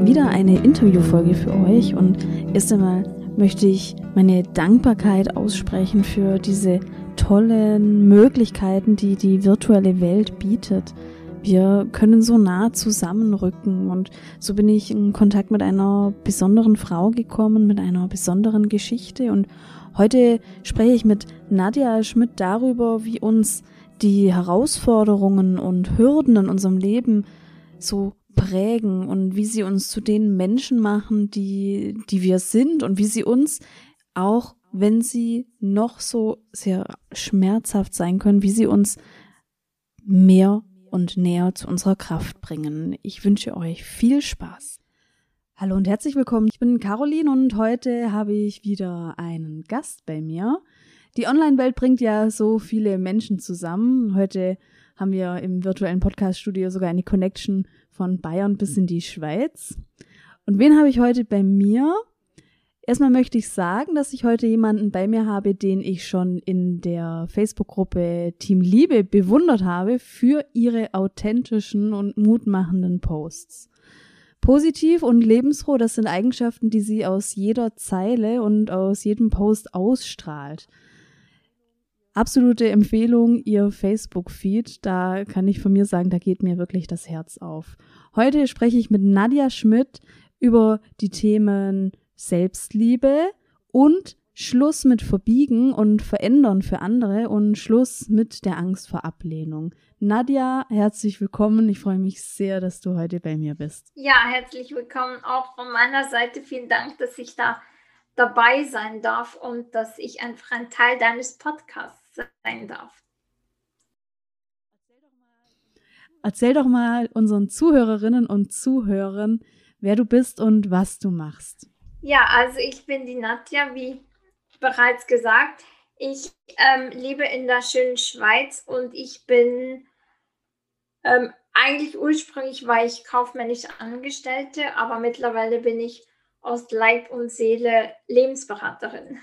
heute wieder eine Interviewfolge für euch. Und erst einmal möchte ich meine Dankbarkeit aussprechen für diese tollen Möglichkeiten, die die virtuelle Welt bietet. Wir können so nah zusammenrücken. Und so bin ich in Kontakt mit einer besonderen Frau gekommen, mit einer besonderen Geschichte. Und heute spreche ich mit Nadja Schmidt darüber, wie uns die Herausforderungen und Hürden in unserem Leben so prägen und wie sie uns zu den Menschen machen, die, die wir sind und wie sie uns auch, wenn sie noch so sehr schmerzhaft sein können, wie sie uns mehr und näher zu unserer Kraft bringen. Ich wünsche euch viel Spaß. Hallo und herzlich willkommen. Ich bin Caroline und heute habe ich wieder einen Gast bei mir. Die Online-Welt bringt ja so viele Menschen zusammen. Heute haben wir im virtuellen Podcast-Studio sogar eine Connection von Bayern bis in die Schweiz. Und wen habe ich heute bei mir? Erstmal möchte ich sagen, dass ich heute jemanden bei mir habe, den ich schon in der Facebook-Gruppe Team Liebe bewundert habe für ihre authentischen und mutmachenden Posts. Positiv und lebensfroh, das sind Eigenschaften, die sie aus jeder Zeile und aus jedem Post ausstrahlt. Absolute Empfehlung, ihr Facebook-Feed. Da kann ich von mir sagen, da geht mir wirklich das Herz auf. Heute spreche ich mit Nadja Schmidt über die Themen Selbstliebe und Schluss mit Verbiegen und Verändern für andere und Schluss mit der Angst vor Ablehnung. Nadja, herzlich willkommen. Ich freue mich sehr, dass du heute bei mir bist. Ja, herzlich willkommen auch von meiner Seite. Vielen Dank, dass ich da dabei sein darf und dass ich einfach ein Teil deines Podcasts sein darf. Erzähl doch mal unseren Zuhörerinnen und Zuhörern, wer du bist und was du machst. Ja, also ich bin die Nadja, wie bereits gesagt. Ich ähm, lebe in der schönen Schweiz und ich bin ähm, eigentlich ursprünglich war ich kaufmännische Angestellte, aber mittlerweile bin ich aus Leib und Seele Lebensberaterin.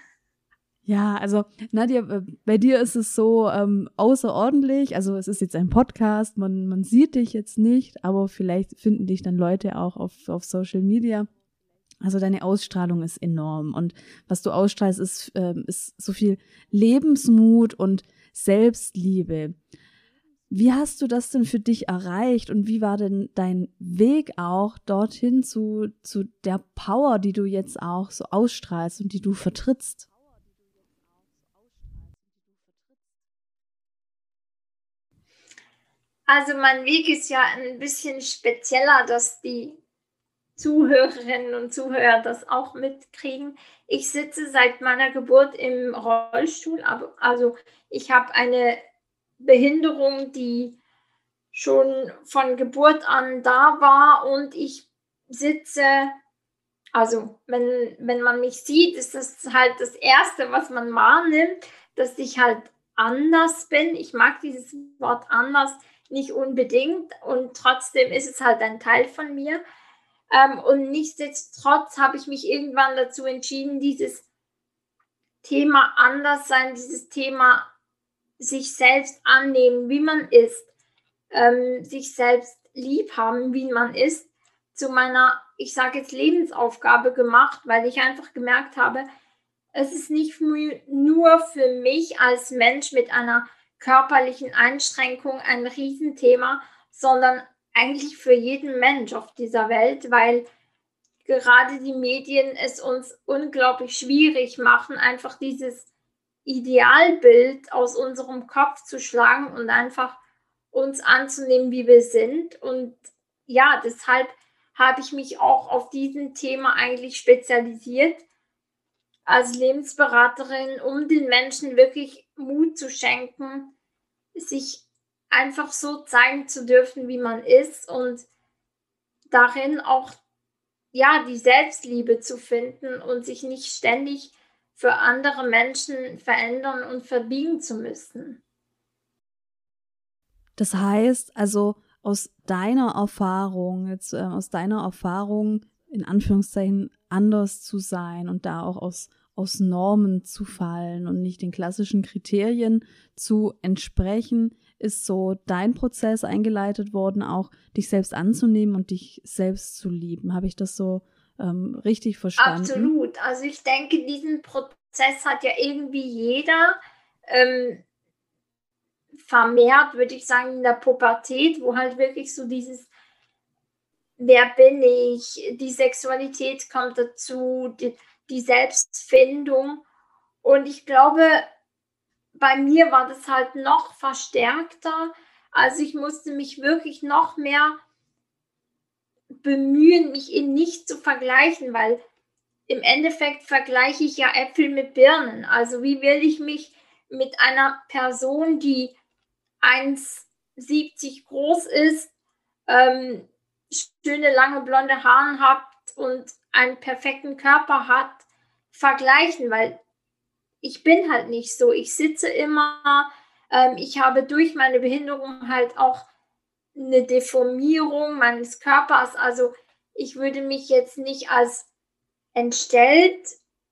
Ja, also Nadja, äh, bei dir ist es so ähm, außerordentlich. Also es ist jetzt ein Podcast, man, man sieht dich jetzt nicht, aber vielleicht finden dich dann Leute auch auf, auf Social Media. Also deine Ausstrahlung ist enorm und was du ausstrahlst, ist, ähm, ist so viel Lebensmut und Selbstliebe. Wie hast du das denn für dich erreicht und wie war denn dein Weg auch dorthin zu, zu der Power, die du jetzt auch so ausstrahlst und die du vertrittst? Also mein Weg ist ja ein bisschen spezieller, dass die Zuhörerinnen und Zuhörer das auch mitkriegen. Ich sitze seit meiner Geburt im Rollstuhl, also ich habe eine Behinderung, die schon von Geburt an da war und ich sitze, also wenn, wenn man mich sieht, ist das halt das Erste, was man wahrnimmt, dass ich halt anders bin. Ich mag dieses Wort anders nicht unbedingt und trotzdem ist es halt ein Teil von mir. Ähm, und nichtsdestotrotz habe ich mich irgendwann dazu entschieden, dieses Thema Anderssein, dieses Thema sich selbst annehmen, wie man ist, ähm, sich selbst lieb haben, wie man ist, zu meiner, ich sage jetzt, Lebensaufgabe gemacht, weil ich einfach gemerkt habe, es ist nicht nur für mich als Mensch mit einer körperlichen Einschränkung ein Riesenthema, sondern eigentlich für jeden Mensch auf dieser Welt, weil gerade die Medien es uns unglaublich schwierig machen, einfach dieses Idealbild aus unserem Kopf zu schlagen und einfach uns anzunehmen, wie wir sind. Und ja, deshalb habe ich mich auch auf diesem Thema eigentlich spezialisiert als Lebensberaterin, um den Menschen wirklich Mut zu schenken, sich einfach so zeigen zu dürfen, wie man ist und darin auch ja die Selbstliebe zu finden und sich nicht ständig für andere Menschen verändern und verbiegen zu müssen. Das heißt also aus deiner Erfahrung, jetzt äh, aus deiner Erfahrung in Anführungszeichen anders zu sein und da auch aus aus Normen zu fallen und nicht den klassischen Kriterien zu entsprechen, ist so dein Prozess eingeleitet worden, auch dich selbst anzunehmen und dich selbst zu lieben. Habe ich das so ähm, richtig verstanden? Absolut. Also ich denke, diesen Prozess hat ja irgendwie jeder ähm, vermehrt, würde ich sagen, in der Pubertät, wo halt wirklich so dieses wer bin ich, die Sexualität kommt dazu, die, die Selbstfindung. Und ich glaube, bei mir war das halt noch verstärkter. Also ich musste mich wirklich noch mehr bemühen, mich eben nicht zu vergleichen, weil im Endeffekt vergleiche ich ja Äpfel mit Birnen. Also wie will ich mich mit einer Person, die 1,70 groß ist, ähm, schöne lange blonde Haare habt und einen perfekten Körper hat, vergleichen, weil ich bin halt nicht so. Ich sitze immer, ähm, ich habe durch meine Behinderung halt auch eine Deformierung meines Körpers. Also ich würde mich jetzt nicht als entstellt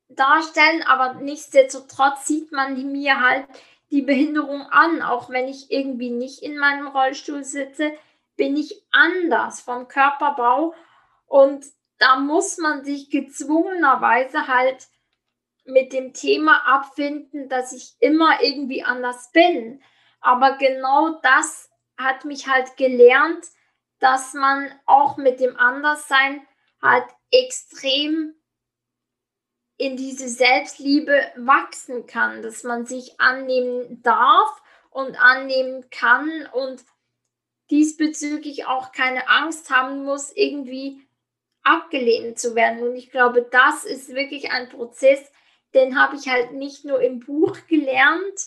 darstellen, aber nichtsdestotrotz sieht man mir halt die Behinderung an, auch wenn ich irgendwie nicht in meinem Rollstuhl sitze bin ich anders vom Körperbau und da muss man sich gezwungenerweise halt mit dem Thema abfinden, dass ich immer irgendwie anders bin. Aber genau das hat mich halt gelernt, dass man auch mit dem Anderssein halt extrem in diese Selbstliebe wachsen kann, dass man sich annehmen darf und annehmen kann und diesbezüglich auch keine Angst haben muss, irgendwie abgelehnt zu werden. Und ich glaube, das ist wirklich ein Prozess, den habe ich halt nicht nur im Buch gelernt,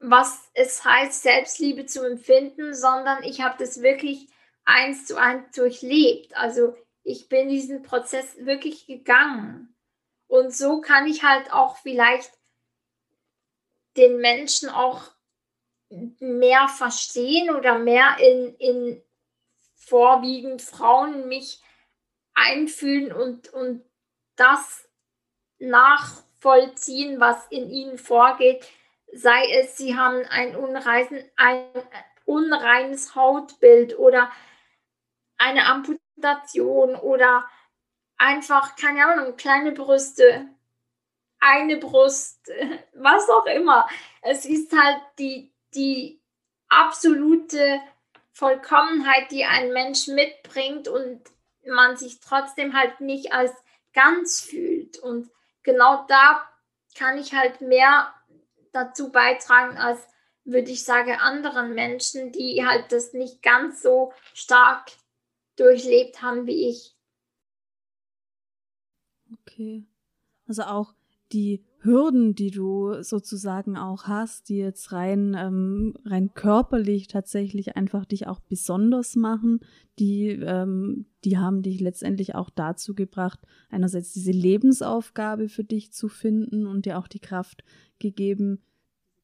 was es heißt, Selbstliebe zu empfinden, sondern ich habe das wirklich eins zu eins durchlebt. Also ich bin diesen Prozess wirklich gegangen. Und so kann ich halt auch vielleicht den Menschen auch mehr verstehen oder mehr in, in vorwiegend Frauen mich einfühlen und, und das nachvollziehen, was in ihnen vorgeht, sei es, sie haben ein, unreisen, ein unreines Hautbild oder eine Amputation oder einfach, keine Ahnung, kleine Brüste, eine Brust, was auch immer. Es ist halt die, die absolute Vollkommenheit, die ein Mensch mitbringt und man sich trotzdem halt nicht als ganz fühlt. Und genau da kann ich halt mehr dazu beitragen, als würde ich sagen, anderen Menschen, die halt das nicht ganz so stark durchlebt haben wie ich. Okay. Also auch die Hürden, die du sozusagen auch hast, die jetzt rein, ähm, rein körperlich tatsächlich einfach dich auch besonders machen, die, ähm, die haben dich letztendlich auch dazu gebracht, einerseits diese Lebensaufgabe für dich zu finden und dir auch die Kraft gegeben,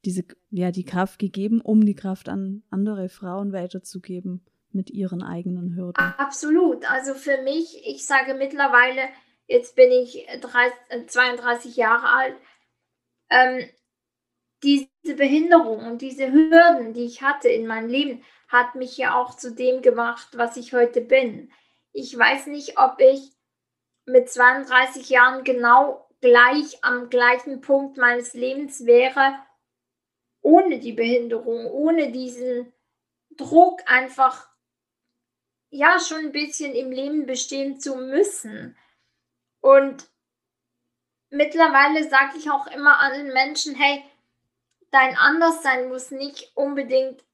diese, ja, die Kraft gegeben, um die Kraft an andere Frauen weiterzugeben mit ihren eigenen Hürden. Absolut. Also für mich, ich sage mittlerweile, jetzt bin ich 30, 32 äh, Jahre alt, ähm, diese Behinderung und diese Hürden, die ich hatte in meinem Leben, hat mich ja auch zu dem gemacht, was ich heute bin. Ich weiß nicht, ob ich mit 32 Jahren genau gleich am gleichen Punkt meines Lebens wäre, ohne die Behinderung, ohne diesen Druck einfach ja schon ein bisschen im Leben bestehen zu müssen. Und mittlerweile sage ich auch immer allen Menschen, hey, dein Anderssein muss nicht unbedingt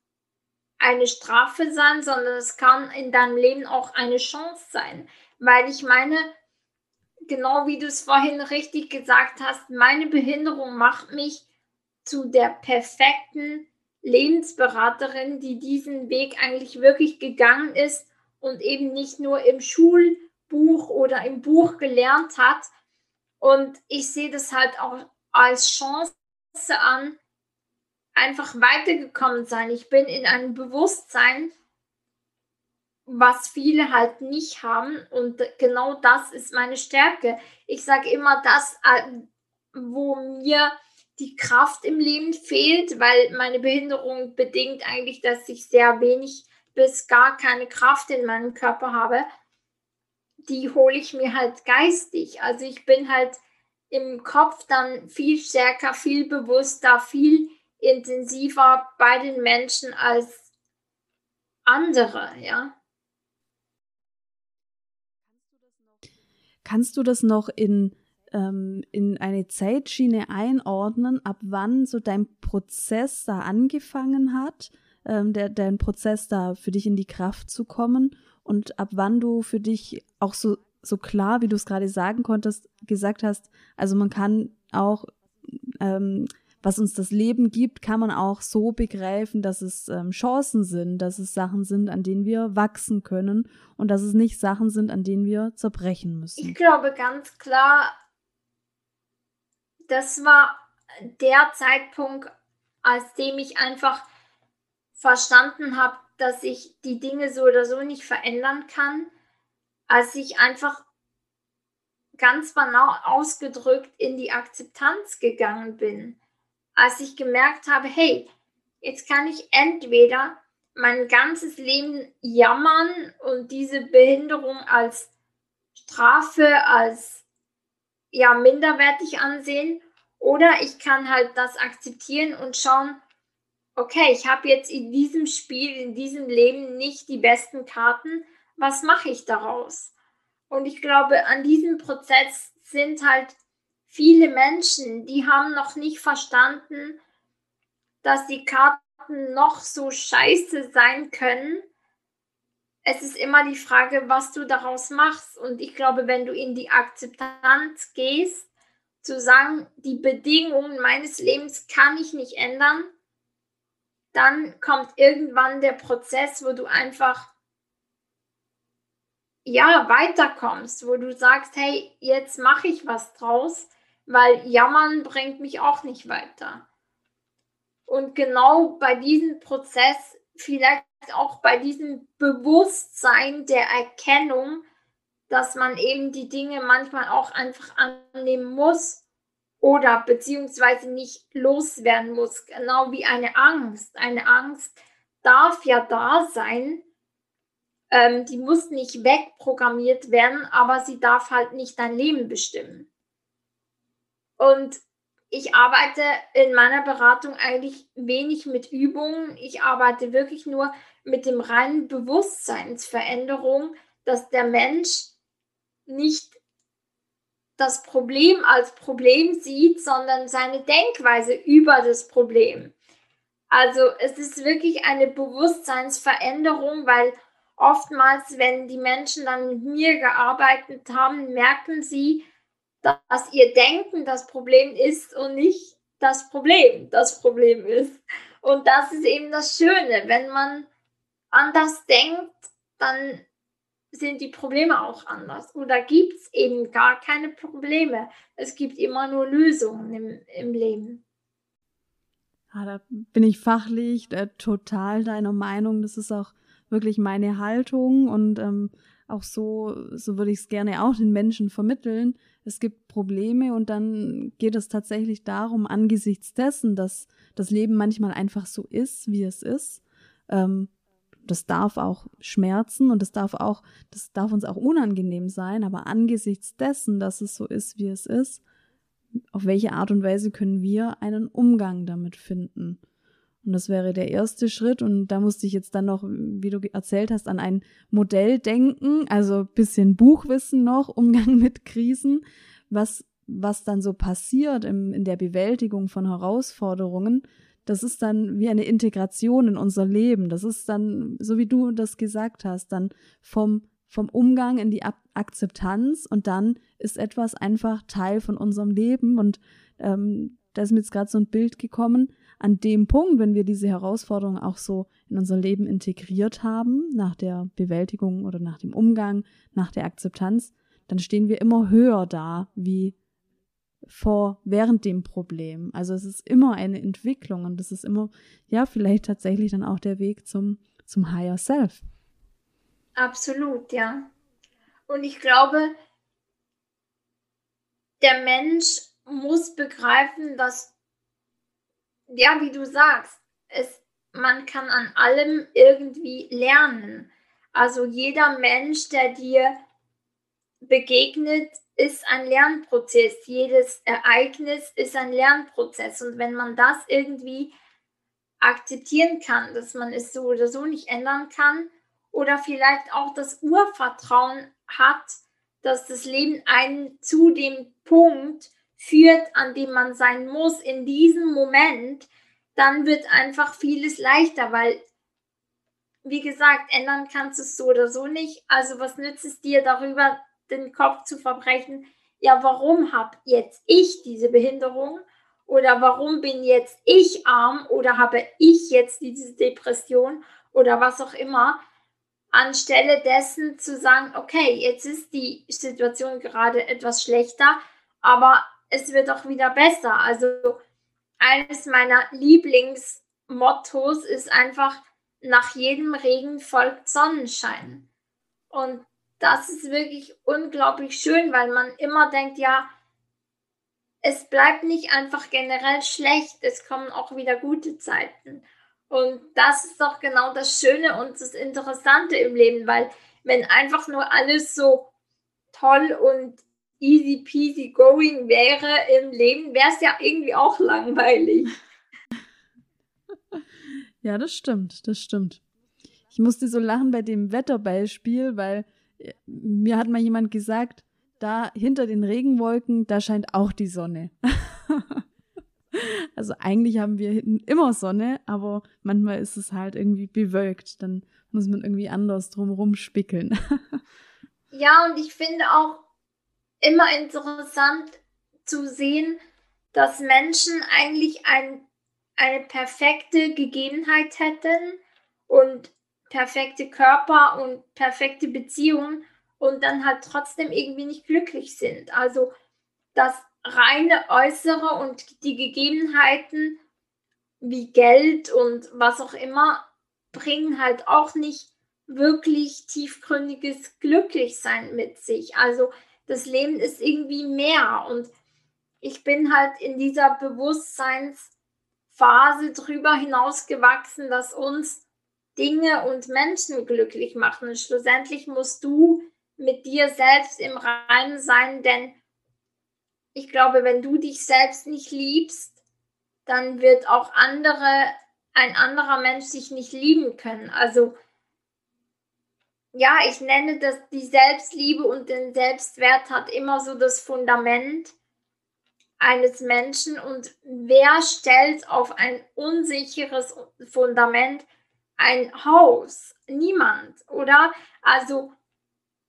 eine Strafe sein, sondern es kann in deinem Leben auch eine Chance sein. Weil ich meine, genau wie du es vorhin richtig gesagt hast, meine Behinderung macht mich zu der perfekten Lebensberaterin, die diesen Weg eigentlich wirklich gegangen ist und eben nicht nur im Schulbuch oder im Buch gelernt hat, und ich sehe das halt auch als Chance an, einfach weitergekommen sein. Ich bin in einem Bewusstsein, was viele halt nicht haben. Und genau das ist meine Stärke. Ich sage immer, das, äh, wo mir die Kraft im Leben fehlt, weil meine Behinderung bedingt eigentlich, dass ich sehr wenig bis gar keine Kraft in meinem Körper habe. Die hole ich mir halt geistig. Also ich bin halt im Kopf dann viel stärker, viel bewusster, viel intensiver bei den Menschen als andere, ja. Kannst du das noch in, ähm, in eine Zeitschiene einordnen, ab wann so dein Prozess da angefangen hat, ähm, der, dein Prozess da für dich in die Kraft zu kommen und ab wann du für dich auch so, so klar, wie du es gerade sagen konntest, gesagt hast, also man kann auch ähm, was uns das Leben gibt, kann man auch so begreifen, dass es ähm, Chancen sind, dass es Sachen sind, an denen wir wachsen können und dass es nicht Sachen sind, an denen wir zerbrechen müssen. Ich glaube ganz klar, das war der Zeitpunkt, als dem ich einfach verstanden habe, dass ich die Dinge so oder so nicht verändern kann, als ich einfach ganz banal ausgedrückt in die Akzeptanz gegangen bin. Als ich gemerkt habe, hey, jetzt kann ich entweder mein ganzes Leben jammern und diese Behinderung als Strafe, als ja minderwertig ansehen, oder ich kann halt das akzeptieren und schauen, okay, ich habe jetzt in diesem Spiel, in diesem Leben nicht die besten Karten, was mache ich daraus? Und ich glaube, an diesem Prozess sind halt viele Menschen, die haben noch nicht verstanden, dass die Karten noch so scheiße sein können. Es ist immer die Frage, was du daraus machst. Und ich glaube, wenn du in die Akzeptanz gehst, zu sagen, die Bedingungen meines Lebens kann ich nicht ändern, dann kommt irgendwann der Prozess, wo du einfach ja weiterkommst, wo du sagst, hey, jetzt mache ich was draus weil jammern bringt mich auch nicht weiter. Und genau bei diesem Prozess, vielleicht auch bei diesem Bewusstsein der Erkennung, dass man eben die Dinge manchmal auch einfach annehmen muss oder beziehungsweise nicht loswerden muss, genau wie eine Angst. Eine Angst darf ja da sein, ähm, die muss nicht wegprogrammiert werden, aber sie darf halt nicht dein Leben bestimmen. Und ich arbeite in meiner Beratung eigentlich wenig mit Übungen. Ich arbeite wirklich nur mit dem reinen Bewusstseinsveränderung, dass der Mensch nicht das Problem als Problem sieht, sondern seine Denkweise über das Problem. Also es ist wirklich eine Bewusstseinsveränderung, weil oftmals, wenn die Menschen dann mit mir gearbeitet haben, merken sie, dass ihr Denken das Problem ist und nicht das Problem das Problem ist. Und das ist eben das Schöne. Wenn man anders denkt, dann sind die Probleme auch anders. Oder gibt es eben gar keine Probleme. Es gibt immer nur Lösungen im, im Leben. Ja, da bin ich fachlich äh, total deiner Meinung. Das ist auch wirklich meine Haltung und ähm, auch so, so würde ich es gerne auch den Menschen vermitteln. Es gibt Probleme und dann geht es tatsächlich darum, angesichts dessen, dass das Leben manchmal einfach so ist, wie es ist. Ähm, das darf auch schmerzen und das darf auch, das darf uns auch unangenehm sein, aber angesichts dessen, dass es so ist, wie es ist, auf welche Art und Weise können wir einen Umgang damit finden? Und das wäre der erste Schritt. Und da musste ich jetzt dann noch, wie du erzählt hast, an ein Modell denken, also bisschen Buchwissen noch, Umgang mit Krisen, was, was dann so passiert im, in der Bewältigung von Herausforderungen. Das ist dann wie eine Integration in unser Leben. Das ist dann, so wie du das gesagt hast, dann vom, vom Umgang in die Akzeptanz und dann ist etwas einfach Teil von unserem Leben. Und ähm, da ist mir jetzt gerade so ein Bild gekommen, an dem Punkt, wenn wir diese Herausforderung auch so in unser Leben integriert haben, nach der Bewältigung oder nach dem Umgang, nach der Akzeptanz, dann stehen wir immer höher da wie vor während dem Problem. Also es ist immer eine Entwicklung und es ist immer ja vielleicht tatsächlich dann auch der Weg zum zum Higher Self. Absolut, ja. Und ich glaube, der Mensch muss begreifen, dass ja, wie du sagst, es, man kann an allem irgendwie lernen. Also jeder Mensch, der dir begegnet, ist ein Lernprozess. Jedes Ereignis ist ein Lernprozess. Und wenn man das irgendwie akzeptieren kann, dass man es so oder so nicht ändern kann, oder vielleicht auch das Urvertrauen hat, dass das Leben einen zu dem Punkt führt, an dem man sein muss in diesem Moment, dann wird einfach vieles leichter, weil, wie gesagt, ändern kannst du es so oder so nicht. Also was nützt es dir darüber, den Kopf zu verbrechen? Ja, warum habe jetzt ich diese Behinderung? Oder warum bin jetzt ich arm? Oder habe ich jetzt diese Depression? Oder was auch immer anstelle dessen zu sagen, okay, jetzt ist die Situation gerade etwas schlechter, aber es wird auch wieder besser. Also eines meiner Lieblingsmottos ist einfach, nach jedem Regen folgt Sonnenschein. Und das ist wirklich unglaublich schön, weil man immer denkt, ja, es bleibt nicht einfach generell schlecht, es kommen auch wieder gute Zeiten. Und das ist doch genau das Schöne und das Interessante im Leben, weil wenn einfach nur alles so toll und easy peasy going wäre im Leben, wäre es ja irgendwie auch langweilig. Ja, das stimmt, das stimmt. Ich musste so lachen bei dem Wetterbeispiel, weil mir hat mal jemand gesagt, da hinter den Regenwolken, da scheint auch die Sonne. Also eigentlich haben wir immer Sonne, aber manchmal ist es halt irgendwie bewölkt. Dann muss man irgendwie anders drumherum spickeln. Ja, und ich finde auch immer interessant zu sehen, dass Menschen eigentlich ein, eine perfekte Gegebenheit hätten und perfekte Körper und perfekte Beziehungen und dann halt trotzdem irgendwie nicht glücklich sind. Also, dass reine äußere und die Gegebenheiten wie Geld und was auch immer bringen halt auch nicht wirklich tiefgründiges Glücklichsein mit sich. Also das Leben ist irgendwie mehr und ich bin halt in dieser Bewusstseinsphase drüber hinausgewachsen, dass uns Dinge und Menschen glücklich machen. Und schlussendlich musst du mit dir selbst im Reinen sein, denn ich glaube, wenn du dich selbst nicht liebst, dann wird auch andere, ein anderer Mensch sich nicht lieben können. Also ja, ich nenne das die Selbstliebe und den Selbstwert hat immer so das Fundament eines Menschen und wer stellt auf ein unsicheres Fundament ein Haus? Niemand, oder? Also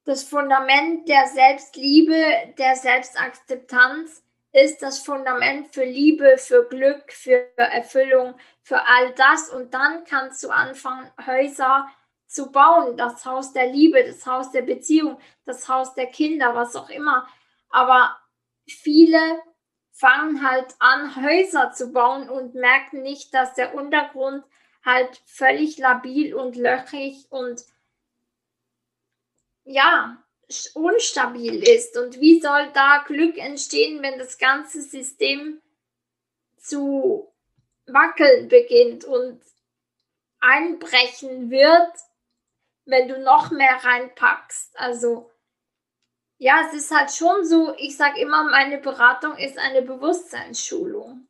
das Fundament der Selbstliebe, der Selbstakzeptanz ist das Fundament für Liebe, für Glück, für Erfüllung, für all das. Und dann kannst du anfangen, Häuser zu bauen. Das Haus der Liebe, das Haus der Beziehung, das Haus der Kinder, was auch immer. Aber viele fangen halt an, Häuser zu bauen und merken nicht, dass der Untergrund halt völlig labil und löchrig und ja, unstabil ist. Und wie soll da Glück entstehen, wenn das ganze System zu wackeln beginnt und einbrechen wird, wenn du noch mehr reinpackst? Also ja, es ist halt schon so, ich sage immer, meine Beratung ist eine Bewusstseinsschulung.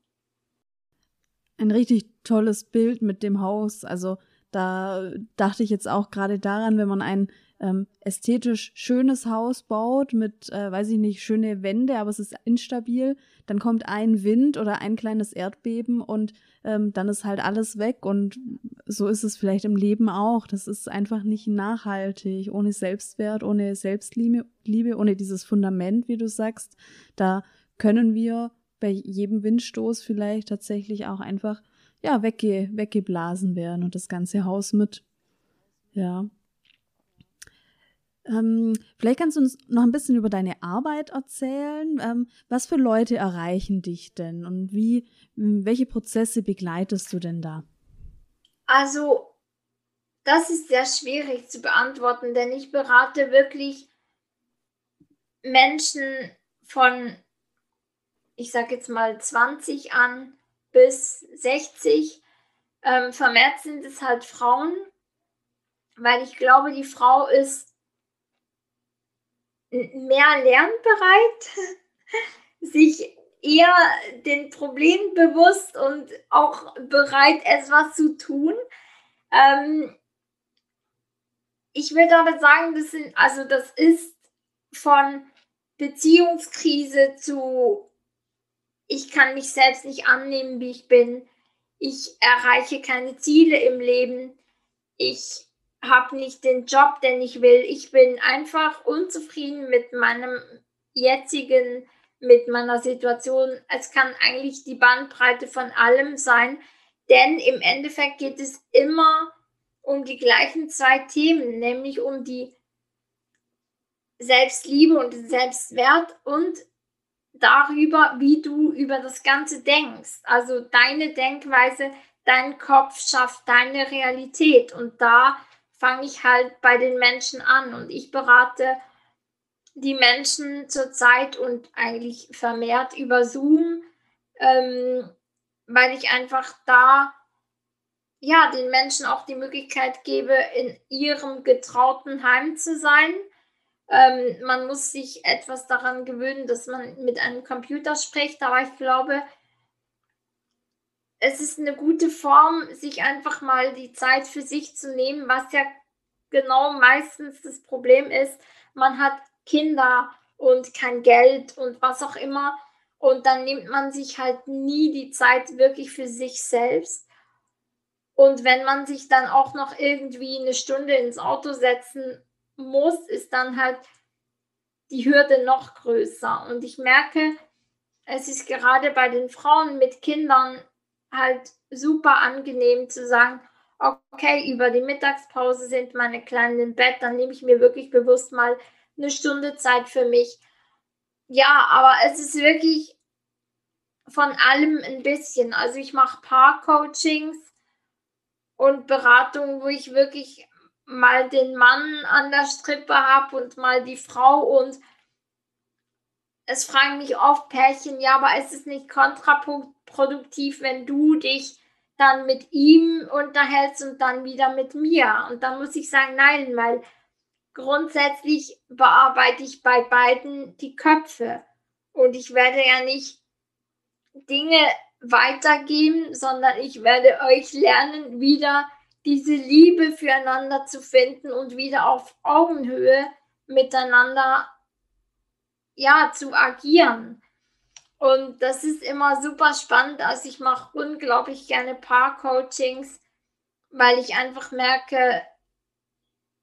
Ein richtig tolles Bild mit dem Haus. Also da dachte ich jetzt auch gerade daran, wenn man ein ähm, ästhetisch schönes Haus baut mit, äh, weiß ich nicht, schöne Wände, aber es ist instabil, dann kommt ein Wind oder ein kleines Erdbeben und ähm, dann ist halt alles weg und so ist es vielleicht im Leben auch. Das ist einfach nicht nachhaltig, ohne Selbstwert, ohne Selbstliebe, Liebe, ohne dieses Fundament, wie du sagst. Da können wir bei jedem Windstoß vielleicht tatsächlich auch einfach ja wegge weggeblasen werden und das ganze Haus mit. Ja. Ähm, vielleicht kannst du uns noch ein bisschen über deine Arbeit erzählen. Ähm, was für Leute erreichen dich denn und wie, welche Prozesse begleitest du denn da? Also, das ist sehr schwierig zu beantworten, denn ich berate wirklich Menschen von, ich sage jetzt mal 20 an bis 60. Ähm, vermehrt sind es halt Frauen, weil ich glaube, die Frau ist mehr lernbereit, sich eher den Problemen bewusst und auch bereit, etwas zu tun. Ähm, ich würde aber sagen, das sind, also das ist von Beziehungskrise zu ich kann mich selbst nicht annehmen, wie ich bin. Ich erreiche keine Ziele im Leben. Ich habe nicht den Job, den ich will. Ich bin einfach unzufrieden mit meinem jetzigen, mit meiner Situation. Es kann eigentlich die Bandbreite von allem sein, denn im Endeffekt geht es immer um die gleichen zwei Themen, nämlich um die Selbstliebe und den Selbstwert und darüber, wie du über das Ganze denkst. Also deine Denkweise, dein Kopf schafft deine Realität. Und da fange ich halt bei den Menschen an. Und ich berate die Menschen zurzeit und eigentlich vermehrt über Zoom, ähm, weil ich einfach da ja den Menschen auch die Möglichkeit gebe, in ihrem getrauten Heim zu sein ähm, man muss sich etwas daran gewöhnen, dass man mit einem Computer spricht, aber ich glaube, es ist eine gute Form, sich einfach mal die Zeit für sich zu nehmen, was ja genau meistens das Problem ist. Man hat Kinder und kein Geld und was auch immer. Und dann nimmt man sich halt nie die Zeit wirklich für sich selbst. Und wenn man sich dann auch noch irgendwie eine Stunde ins Auto setzen muss, ist dann halt die Hürde noch größer. Und ich merke, es ist gerade bei den Frauen mit Kindern halt super angenehm zu sagen, okay, über die Mittagspause sind meine Kleinen im Bett, dann nehme ich mir wirklich bewusst mal eine Stunde Zeit für mich. Ja, aber es ist wirklich von allem ein bisschen. Also ich mache Paar-Coachings und Beratungen, wo ich wirklich mal den Mann an der Strippe habe und mal die Frau und es fragen mich oft Pärchen, ja, aber ist es nicht kontraproduktiv, wenn du dich dann mit ihm unterhältst und dann wieder mit mir? Und dann muss ich sagen, nein, weil grundsätzlich bearbeite ich bei beiden die Köpfe und ich werde ja nicht Dinge weitergeben, sondern ich werde euch lernen, wieder diese Liebe füreinander zu finden und wieder auf Augenhöhe miteinander ja zu agieren. Und das ist immer super spannend. Also ich mache unglaublich gerne Paar-Coachings, weil ich einfach merke,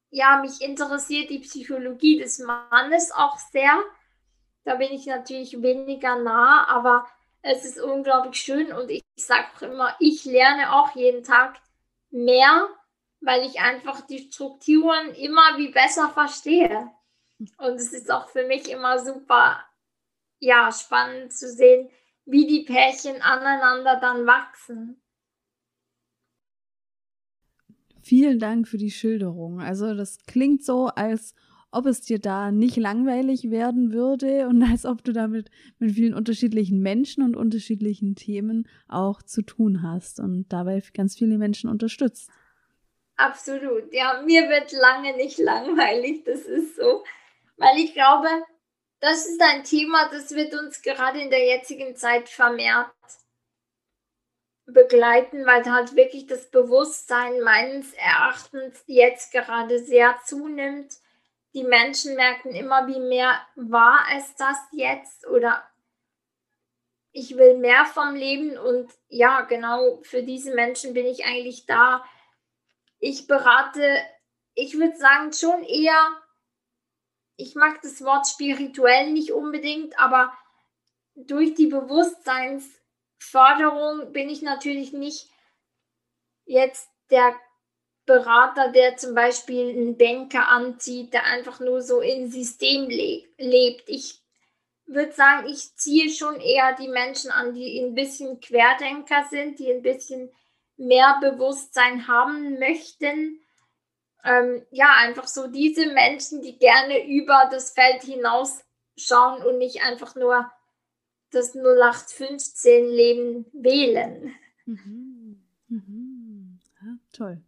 ja, mich interessiert die Psychologie des Mannes auch sehr. Da bin ich natürlich weniger nah, aber es ist unglaublich schön und ich sage auch immer, ich lerne auch jeden Tag mehr, weil ich einfach die Strukturen immer wie besser verstehe. Und es ist auch für mich immer super, ja, spannend zu sehen, wie die Pärchen aneinander dann wachsen. Vielen Dank für die Schilderung. Also das klingt so, als ob es dir da nicht langweilig werden würde und als ob du damit mit vielen unterschiedlichen Menschen und unterschiedlichen Themen auch zu tun hast und dabei ganz viele Menschen unterstützt. Absolut. Ja, mir wird lange nicht langweilig, das ist so, weil ich glaube, das ist ein Thema, das wird uns gerade in der jetzigen Zeit vermehrt begleiten, weil halt wirklich das Bewusstsein meines Erachtens jetzt gerade sehr zunimmt die Menschen merken immer, wie mehr war es das jetzt oder ich will mehr vom Leben und ja, genau für diese Menschen bin ich eigentlich da. Ich berate, ich würde sagen, schon eher, ich mag das Wort spirituell nicht unbedingt, aber durch die Bewusstseinsförderung bin ich natürlich nicht jetzt der Berater, der zum Beispiel einen Banker anzieht, der einfach nur so im System le lebt. Ich würde sagen, ich ziehe schon eher die Menschen an, die ein bisschen Querdenker sind, die ein bisschen mehr Bewusstsein haben möchten. Ähm, ja, einfach so diese Menschen, die gerne über das Feld hinaus schauen und nicht einfach nur das 0815-Leben wählen. Mhm. Mhm. Ja, toll.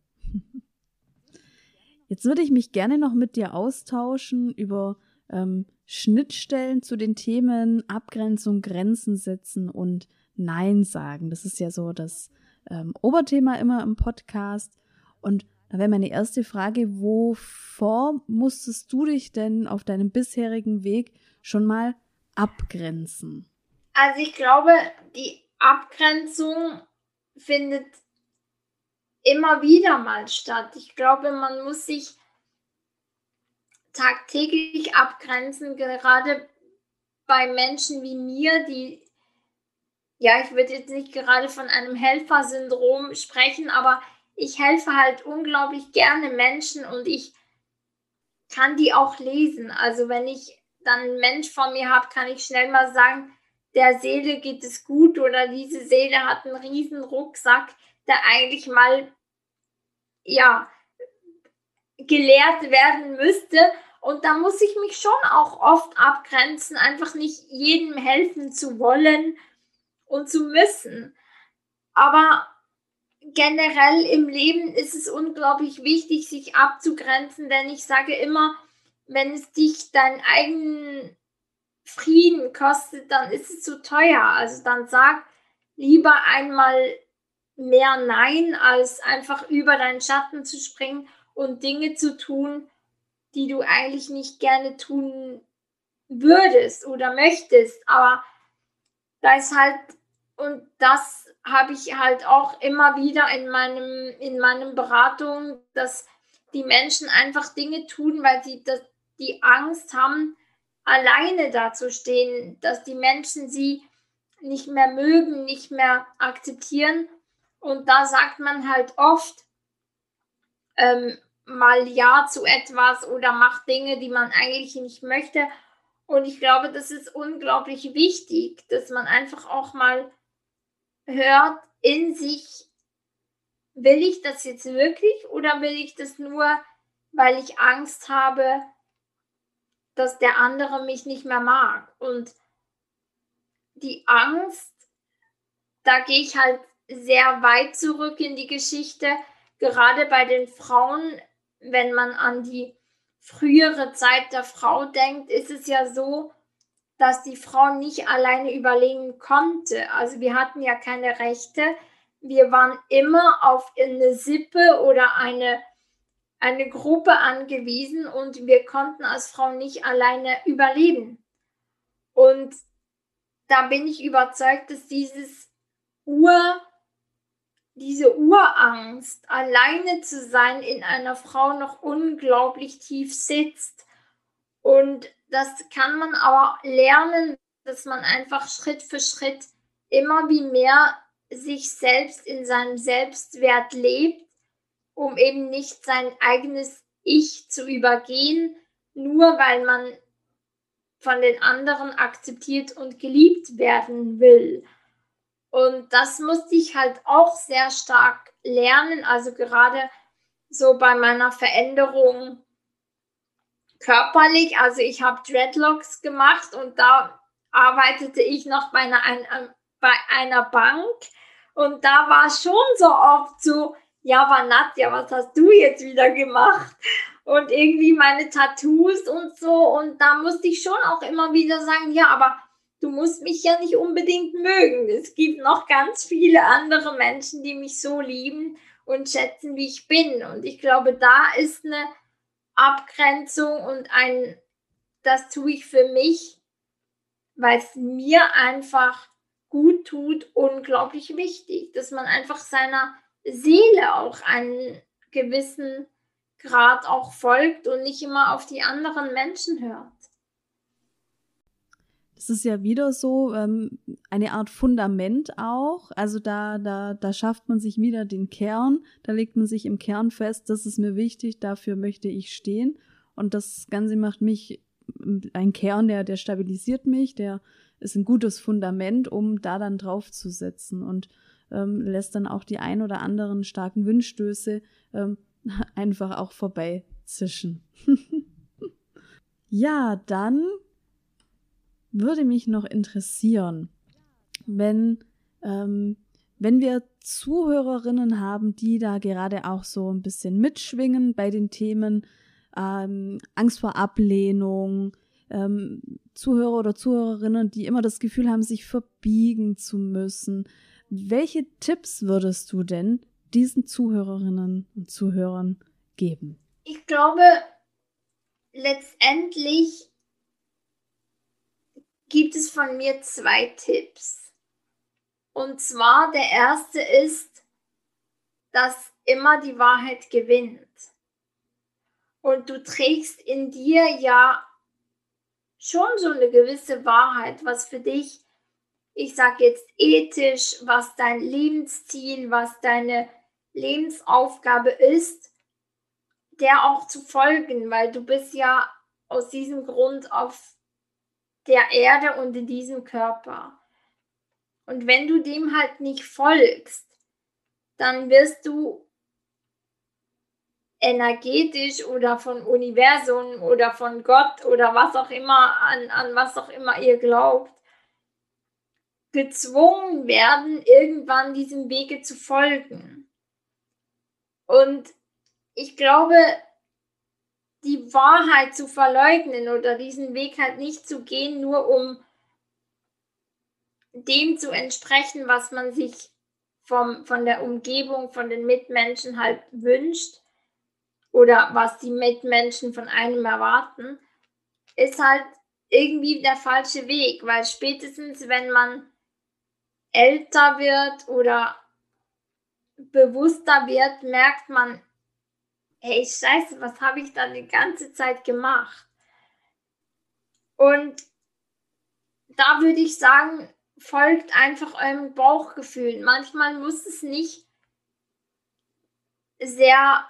Jetzt würde ich mich gerne noch mit dir austauschen über ähm, Schnittstellen zu den Themen Abgrenzung, Grenzen setzen und Nein sagen. Das ist ja so das ähm, Oberthema immer im Podcast. Und da wäre meine erste Frage, wovor musstest du dich denn auf deinem bisherigen Weg schon mal abgrenzen? Also ich glaube, die Abgrenzung findet immer wieder mal statt. Ich glaube, man muss sich tagtäglich abgrenzen, gerade bei Menschen wie mir, die, ja, ich würde jetzt nicht gerade von einem Helfersyndrom sprechen, aber ich helfe halt unglaublich gerne Menschen und ich kann die auch lesen. Also wenn ich dann einen Mensch vor mir habe, kann ich schnell mal sagen, der Seele geht es gut oder diese Seele hat einen riesen Rucksack, der eigentlich mal ja gelehrt werden müsste. Und da muss ich mich schon auch oft abgrenzen, einfach nicht jedem helfen zu wollen und zu müssen. Aber generell im Leben ist es unglaublich wichtig, sich abzugrenzen, denn ich sage immer, wenn es dich deinen eigenen Frieden kostet, dann ist es zu teuer. Also dann sag lieber einmal mehr Nein, als einfach über deinen Schatten zu springen und Dinge zu tun, die du eigentlich nicht gerne tun würdest oder möchtest. Aber da ist halt, und das habe ich halt auch immer wieder in meinem, in meinen Beratungen, dass die Menschen einfach Dinge tun, weil sie das, die Angst haben, alleine dazustehen, dass die Menschen sie nicht mehr mögen, nicht mehr akzeptieren. Und da sagt man halt oft ähm, mal Ja zu etwas oder macht Dinge, die man eigentlich nicht möchte. Und ich glaube, das ist unglaublich wichtig, dass man einfach auch mal hört in sich, will ich das jetzt wirklich oder will ich das nur, weil ich Angst habe, dass der andere mich nicht mehr mag. Und die Angst, da gehe ich halt sehr weit zurück in die Geschichte, gerade bei den Frauen, wenn man an die frühere Zeit der Frau denkt, ist es ja so, dass die Frau nicht alleine überlegen konnte. Also wir hatten ja keine Rechte. Wir waren immer auf eine Sippe oder eine, eine Gruppe angewiesen und wir konnten als Frau nicht alleine überleben. Und da bin ich überzeugt, dass dieses Ur, diese Urangst, alleine zu sein, in einer Frau noch unglaublich tief sitzt. Und das kann man aber lernen, dass man einfach Schritt für Schritt immer wie mehr sich selbst in seinem Selbstwert lebt, um eben nicht sein eigenes Ich zu übergehen, nur weil man von den anderen akzeptiert und geliebt werden will. Und das musste ich halt auch sehr stark lernen, also gerade so bei meiner Veränderung körperlich. Also ich habe Dreadlocks gemacht und da arbeitete ich noch bei einer, ein, bei einer Bank und da war schon so oft so, ja, aber Nadja, was hast du jetzt wieder gemacht? Und irgendwie meine Tattoos und so. Und da musste ich schon auch immer wieder sagen, ja, aber du musst mich ja nicht unbedingt mögen. Es gibt noch ganz viele andere Menschen, die mich so lieben und schätzen, wie ich bin. Und ich glaube, da ist eine Abgrenzung und ein, das tue ich für mich, weil es mir einfach gut tut, unglaublich wichtig, dass man einfach seiner Seele auch einen gewissen Grad auch folgt und nicht immer auf die anderen Menschen hört. Das ist ja wieder so ähm, eine Art Fundament auch. Also da, da, da schafft man sich wieder den Kern. Da legt man sich im Kern fest, das ist mir wichtig, dafür möchte ich stehen. Und das Ganze macht mich ein Kern, der, der stabilisiert mich, der ist ein gutes Fundament, um da dann draufzusetzen und ähm, lässt dann auch die ein oder anderen starken Wünschstöße ähm, einfach auch vorbeizischen. ja, dann würde mich noch interessieren, wenn, ähm, wenn wir Zuhörerinnen haben, die da gerade auch so ein bisschen mitschwingen bei den Themen ähm, Angst vor Ablehnung, ähm, Zuhörer oder Zuhörerinnen, die immer das Gefühl haben, sich verbiegen zu müssen. Welche Tipps würdest du denn diesen Zuhörerinnen und Zuhörern geben? Ich glaube, letztendlich gibt es von mir zwei Tipps. Und zwar der erste ist, dass immer die Wahrheit gewinnt. Und du trägst in dir ja schon so eine gewisse Wahrheit, was für dich, ich sage jetzt ethisch, was dein Lebensziel, was deine Lebensaufgabe ist, der auch zu folgen, weil du bist ja aus diesem Grund auf der Erde und in diesem Körper. Und wenn du dem halt nicht folgst, dann wirst du energetisch oder von Universum oder von Gott oder was auch immer, an, an was auch immer ihr glaubt, gezwungen werden, irgendwann diesem Wege zu folgen. Und ich glaube, die Wahrheit zu verleugnen oder diesen Weg halt nicht zu gehen, nur um dem zu entsprechen, was man sich vom, von der Umgebung, von den Mitmenschen halt wünscht oder was die Mitmenschen von einem erwarten, ist halt irgendwie der falsche Weg, weil spätestens wenn man älter wird oder bewusster wird, merkt man, hey, scheiße, was habe ich da die ganze Zeit gemacht? Und da würde ich sagen, folgt einfach eurem Bauchgefühl. Manchmal muss es nicht sehr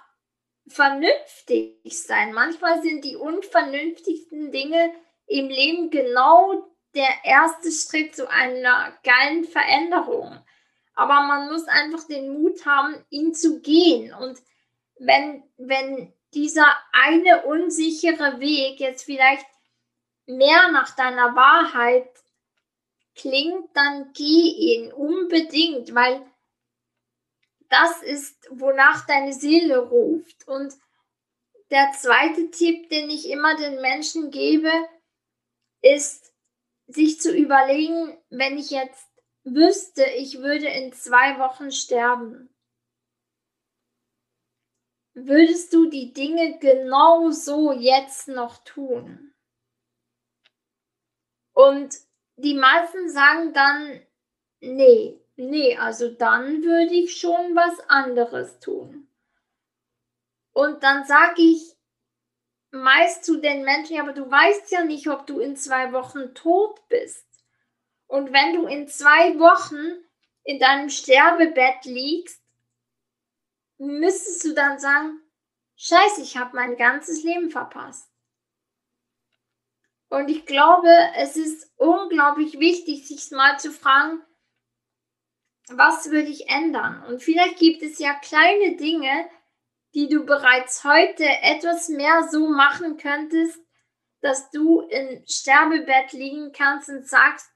vernünftig sein. Manchmal sind die unvernünftigsten Dinge im Leben genau der erste Schritt zu einer geilen Veränderung. Aber man muss einfach den Mut haben, ihn zu gehen. Und wenn, wenn dieser eine unsichere Weg jetzt vielleicht mehr nach deiner Wahrheit klingt, dann geh ihn unbedingt, weil das ist, wonach deine Seele ruft. Und der zweite Tipp, den ich immer den Menschen gebe, ist, sich zu überlegen, wenn ich jetzt wüsste, ich würde in zwei Wochen sterben, würdest du die Dinge genau so jetzt noch tun? Und die meisten sagen dann, nee, nee, also dann würde ich schon was anderes tun. Und dann sage ich meist zu den Menschen, aber du weißt ja nicht, ob du in zwei Wochen tot bist. Und wenn du in zwei Wochen in deinem Sterbebett liegst, müsstest du dann sagen, scheiße, ich habe mein ganzes Leben verpasst. Und ich glaube, es ist unglaublich wichtig, sich mal zu fragen, was würde ich ändern? Und vielleicht gibt es ja kleine Dinge, die du bereits heute etwas mehr so machen könntest, dass du im Sterbebett liegen kannst und sagst,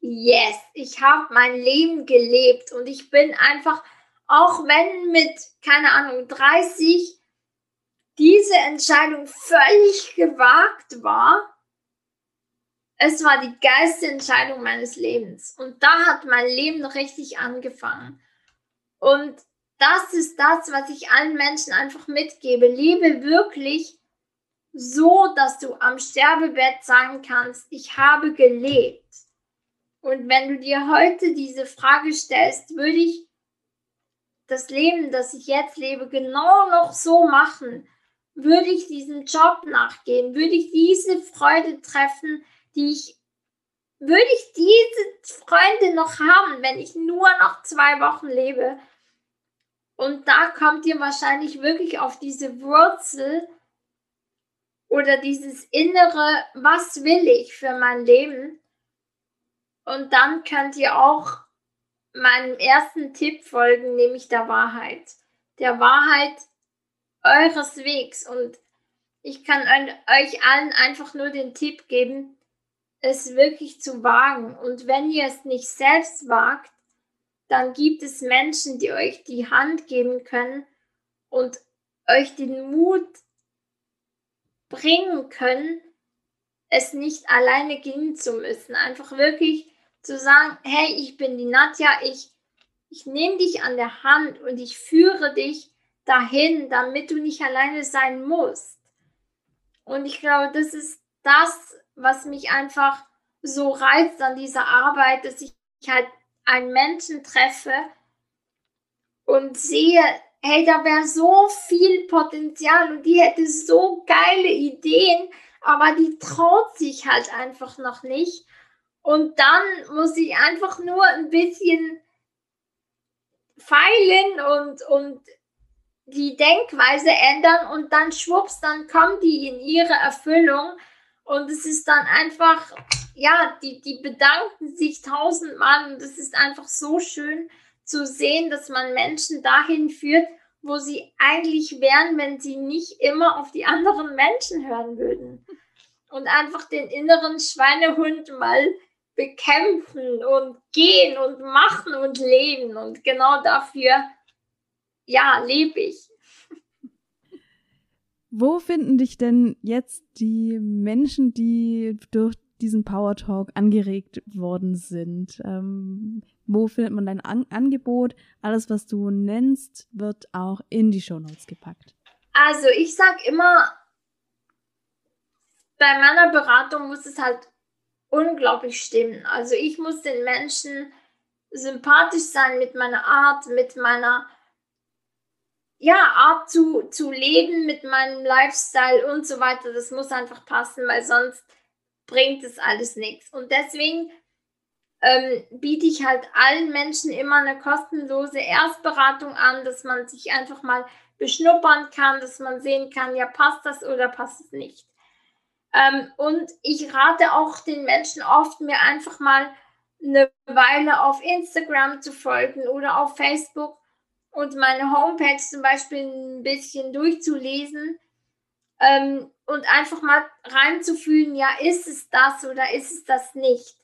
yes, ich habe mein Leben gelebt und ich bin einfach, auch wenn mit, keine Ahnung, 30 diese Entscheidung völlig gewagt war, es war die geilste Entscheidung meines Lebens. Und da hat mein Leben richtig angefangen. Und das ist das, was ich allen Menschen einfach mitgebe. Lebe wirklich so, dass du am Sterbebett sagen kannst, ich habe gelebt. Und wenn du dir heute diese Frage stellst, würde ich das Leben, das ich jetzt lebe, genau noch so machen? Würde ich diesem Job nachgehen? Würde ich diese Freude treffen, die ich, würde ich diese Freunde noch haben, wenn ich nur noch zwei Wochen lebe? Und da kommt ihr wahrscheinlich wirklich auf diese Wurzel oder dieses innere, was will ich für mein Leben? Und dann könnt ihr auch meinem ersten Tipp folgen, nämlich der Wahrheit. Der Wahrheit eures Wegs. Und ich kann euch allen einfach nur den Tipp geben, es wirklich zu wagen. Und wenn ihr es nicht selbst wagt, dann gibt es Menschen, die euch die Hand geben können und euch den Mut bringen können, es nicht alleine gehen zu müssen. Einfach wirklich zu sagen, hey, ich bin die Nadja, ich, ich nehme dich an der Hand und ich führe dich dahin, damit du nicht alleine sein musst. Und ich glaube, das ist das, was mich einfach so reizt an dieser Arbeit, dass ich halt einen Menschen treffe und sehe, hey, da wäre so viel Potenzial und die hätte so geile Ideen, aber die traut sich halt einfach noch nicht. Und dann muss ich einfach nur ein bisschen feilen und, und die Denkweise ändern und dann schwupps, dann kommen die in ihre Erfüllung und es ist dann einfach, ja, die, die bedanken sich tausendmal und es ist einfach so schön zu sehen, dass man Menschen dahin führt, wo sie eigentlich wären, wenn sie nicht immer auf die anderen Menschen hören würden. Und einfach den inneren Schweinehund mal bekämpfen und gehen und machen und leben. Und genau dafür, ja, lebe ich. Wo finden dich denn jetzt die Menschen, die durch diesen Power Talk angeregt worden sind? Ähm, wo findet man dein An Angebot? Alles, was du nennst, wird auch in die Show Notes gepackt. Also ich sag immer, bei meiner Beratung muss es halt unglaublich stimmen. Also ich muss den Menschen sympathisch sein mit meiner Art, mit meiner ja, Art zu, zu leben mit meinem Lifestyle und so weiter, das muss einfach passen, weil sonst bringt es alles nichts. Und deswegen ähm, biete ich halt allen Menschen immer eine kostenlose Erstberatung an, dass man sich einfach mal beschnuppern kann, dass man sehen kann, ja, passt das oder passt es nicht. Ähm, und ich rate auch den Menschen oft, mir einfach mal eine Weile auf Instagram zu folgen oder auf Facebook und meine Homepage zum Beispiel ein bisschen durchzulesen ähm, und einfach mal reinzufühlen, ja, ist es das oder ist es das nicht?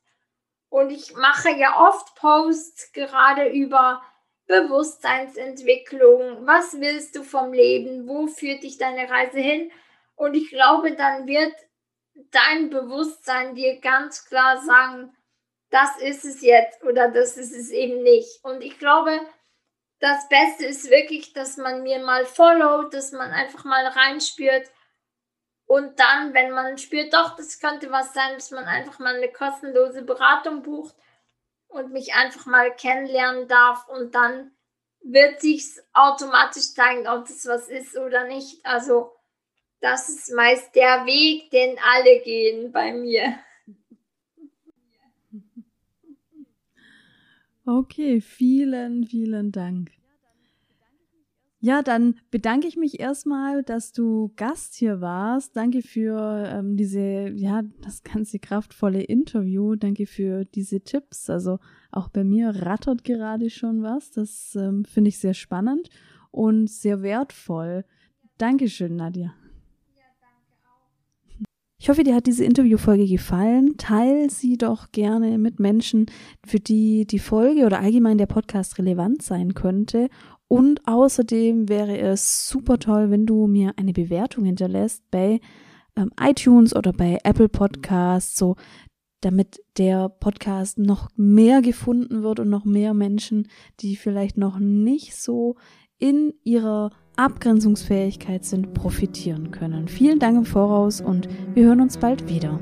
Und ich mache ja oft Posts gerade über Bewusstseinsentwicklung. Was willst du vom Leben? Wo führt dich deine Reise hin? Und ich glaube, dann wird dein Bewusstsein dir ganz klar sagen, das ist es jetzt oder das ist es eben nicht. Und ich glaube, das Beste ist wirklich, dass man mir mal followt, dass man einfach mal reinspürt. Und dann, wenn man spürt, doch, das könnte was sein, dass man einfach mal eine kostenlose Beratung bucht und mich einfach mal kennenlernen darf. Und dann wird sich automatisch zeigen, ob das was ist oder nicht. Also, das ist meist der Weg, den alle gehen bei mir. Okay, vielen, vielen Dank. Ja, dann bedanke ich mich erstmal, dass du Gast hier warst. Danke für ähm, diese, ja, das ganze kraftvolle Interview. Danke für diese Tipps. Also auch bei mir rattert gerade schon was. Das ähm, finde ich sehr spannend und sehr wertvoll. Dankeschön, Nadja. Ich hoffe, dir hat diese Interviewfolge gefallen. Teil sie doch gerne mit Menschen, für die die Folge oder allgemein der Podcast relevant sein könnte. Und außerdem wäre es super toll, wenn du mir eine Bewertung hinterlässt bei ähm, iTunes oder bei Apple Podcasts, so damit der Podcast noch mehr gefunden wird und noch mehr Menschen, die vielleicht noch nicht so in ihrer Abgrenzungsfähigkeit sind, profitieren können. Vielen Dank im Voraus und wir hören uns bald wieder.